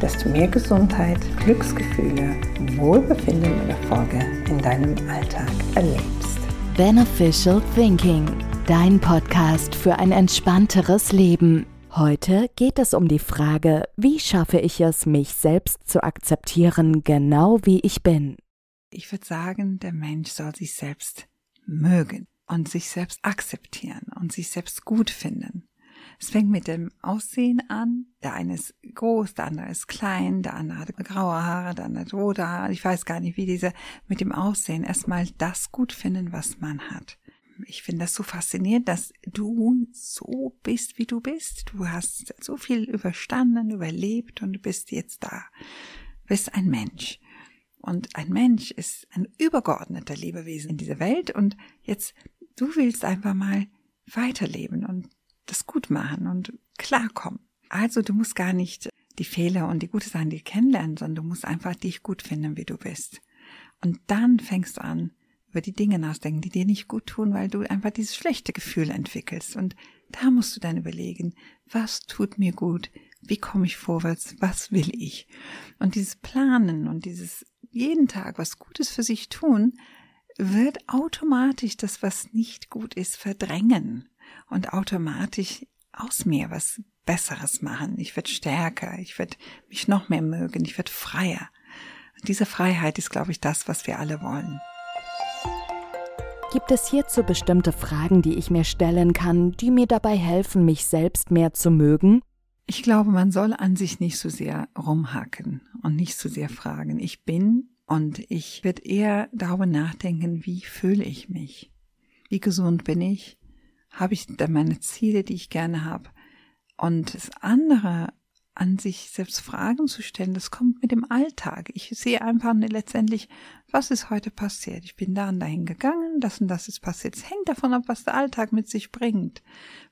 dass du mehr Gesundheit, Glücksgefühle, Wohlbefinden und Erfolge in deinem Alltag erlebst. Beneficial Thinking, dein Podcast für ein entspannteres Leben. Heute geht es um die Frage, wie schaffe ich es, mich selbst zu akzeptieren, genau wie ich bin. Ich würde sagen, der Mensch soll sich selbst mögen und sich selbst akzeptieren und sich selbst gut finden. Es fängt mit dem Aussehen an. Der eine ist groß, der andere ist klein, der andere hat graue Haare, der andere hat rote Haare. Ich weiß gar nicht, wie diese mit dem Aussehen erstmal das gut finden, was man hat. Ich finde das so faszinierend, dass du so bist, wie du bist. Du hast so viel überstanden, überlebt und du bist jetzt da. Du bist ein Mensch. Und ein Mensch ist ein übergeordneter Lebewesen in dieser Welt und jetzt du willst einfach mal weiterleben und das gut machen und klarkommen. Also du musst gar nicht die Fehler und die gute Sachen die kennenlernen, sondern du musst einfach dich gut finden, wie du bist. Und dann fängst du an, über die Dinge nachzudenken, die dir nicht gut tun, weil du einfach dieses schlechte Gefühl entwickelst. Und da musst du dann überlegen, was tut mir gut? Wie komme ich vorwärts? Was will ich? Und dieses Planen und dieses jeden Tag was Gutes für sich tun, wird automatisch das, was nicht gut ist, verdrängen und automatisch aus mir was Besseres machen. Ich werde stärker, ich werde mich noch mehr mögen, ich werde freier. Und diese Freiheit ist, glaube ich, das, was wir alle wollen. Gibt es hierzu bestimmte Fragen, die ich mir stellen kann, die mir dabei helfen, mich selbst mehr zu mögen? Ich glaube, man soll an sich nicht so sehr rumhacken und nicht so sehr fragen. Ich bin und ich werde eher darüber nachdenken, wie fühle ich mich? Wie gesund bin ich? habe ich da meine Ziele, die ich gerne habe. Und das andere, an sich selbst Fragen zu stellen, das kommt mit dem Alltag. Ich sehe einfach letztendlich, was ist heute passiert? Ich bin da und dahin gegangen, das und das ist passiert. Es hängt davon ab, was der Alltag mit sich bringt.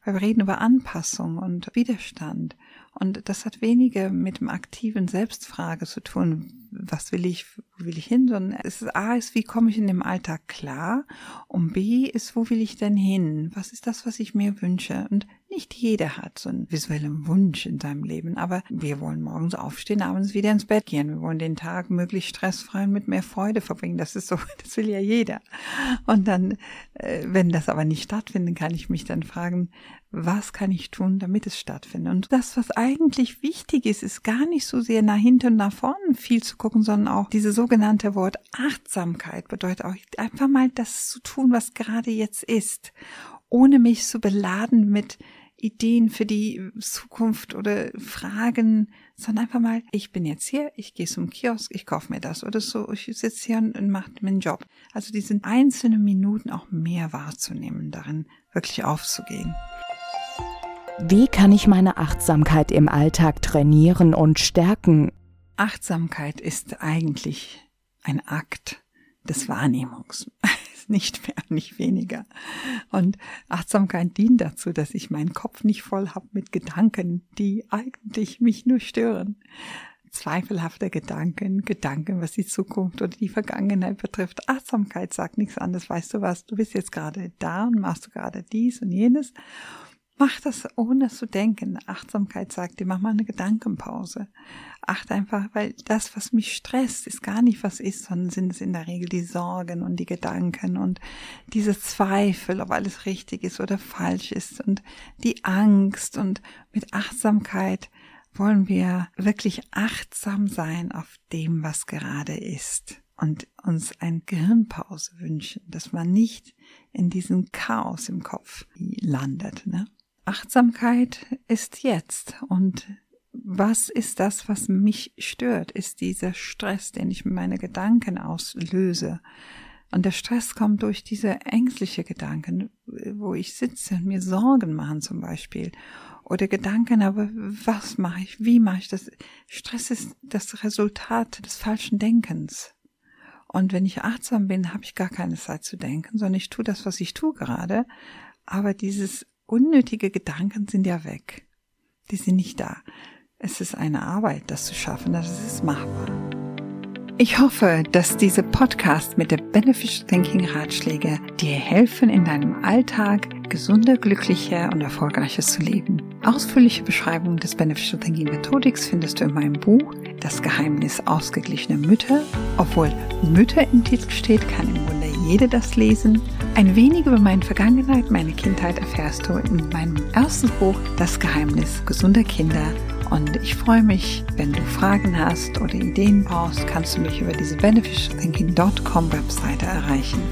Weil wir reden über Anpassung und Widerstand. Und das hat weniger mit dem aktiven Selbstfrage zu tun, was will ich, wo will ich hin, sondern es ist A ist, wie komme ich in dem Alltag klar und B ist, wo will ich denn hin? Was ist das, was ich mir wünsche? Und nicht jeder hat so einen visuellen Wunsch in seinem Leben, aber wir wollen morgens aufstehen, abends wieder ins Bett gehen. Wir wollen den Tag möglichst stressfrei und mit mehr Freude verbringen. Das ist so, das will ja jeder. Und dann, äh, wenn das aber nicht stattfindet, kann ich mich dann fragen, was kann ich tun, damit es stattfindet? Und das, was eigentlich wichtig ist, ist gar nicht so sehr nach hinten und nach vorne viel zu gucken, sondern auch diese sogenannte Wort Achtsamkeit bedeutet auch einfach mal das zu tun, was gerade jetzt ist, ohne mich zu beladen mit Ideen für die Zukunft oder Fragen, sondern einfach mal, ich bin jetzt hier, ich gehe zum Kiosk, ich kaufe mir das oder so, ich sitze hier und, und mache meinen Job. Also diese einzelnen Minuten auch mehr wahrzunehmen, darin wirklich aufzugehen. Wie kann ich meine Achtsamkeit im Alltag trainieren und stärken? Achtsamkeit ist eigentlich ein Akt des Wahrnehmungs. Nicht mehr, nicht weniger. Und Achtsamkeit dient dazu, dass ich meinen Kopf nicht voll habe mit Gedanken, die eigentlich mich nur stören. Zweifelhafte Gedanken, Gedanken, was die Zukunft oder die Vergangenheit betrifft. Achtsamkeit sagt nichts anderes. Weißt du was? Du bist jetzt gerade da und machst du gerade dies und jenes. Mach das ohne zu denken. Achtsamkeit sagt dir, mach mal eine Gedankenpause. Acht einfach, weil das, was mich stresst, ist gar nicht was ist, sondern sind es in der Regel die Sorgen und die Gedanken und diese Zweifel, ob alles richtig ist oder falsch ist und die Angst und mit Achtsamkeit wollen wir wirklich achtsam sein auf dem, was gerade ist und uns ein Gehirnpause wünschen, dass man nicht in diesem Chaos im Kopf landet. Ne? Achtsamkeit ist jetzt und was ist das, was mich stört? Ist dieser Stress, den ich mit meinen Gedanken auslöse? Und der Stress kommt durch diese ängstliche Gedanken, wo ich sitze und mir Sorgen machen zum Beispiel. Oder Gedanken, aber was mache ich? Wie mache ich das? Stress ist das Resultat des falschen Denkens. Und wenn ich achtsam bin, habe ich gar keine Zeit zu denken, sondern ich tue das, was ich tue gerade. Aber dieses unnötige Gedanken sind ja weg. Die sind nicht da. Es ist eine Arbeit, das zu schaffen, das ist machbar. Ich hoffe, dass diese Podcast mit der Beneficial Thinking Ratschläge dir helfen, in deinem Alltag gesunder, glücklicher und erfolgreicher zu leben. Ausführliche Beschreibungen des Beneficial Thinking Methodics findest du in meinem Buch Das Geheimnis ausgeglichener Mütter. Obwohl Mütter im Titel steht, kann im Grunde jede das lesen. Ein wenig über meine Vergangenheit, meine Kindheit erfährst du in meinem ersten Buch Das Geheimnis gesunder Kinder und ich freue mich, wenn du Fragen hast oder Ideen brauchst, kannst du mich über diese beneficialthinking.com Webseite erreichen.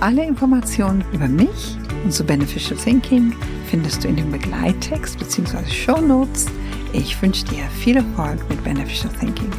Alle Informationen über mich und zu Beneficial Thinking findest du in dem Begleittext bzw. Show Notes. Ich wünsche dir viel Erfolg mit Beneficial Thinking.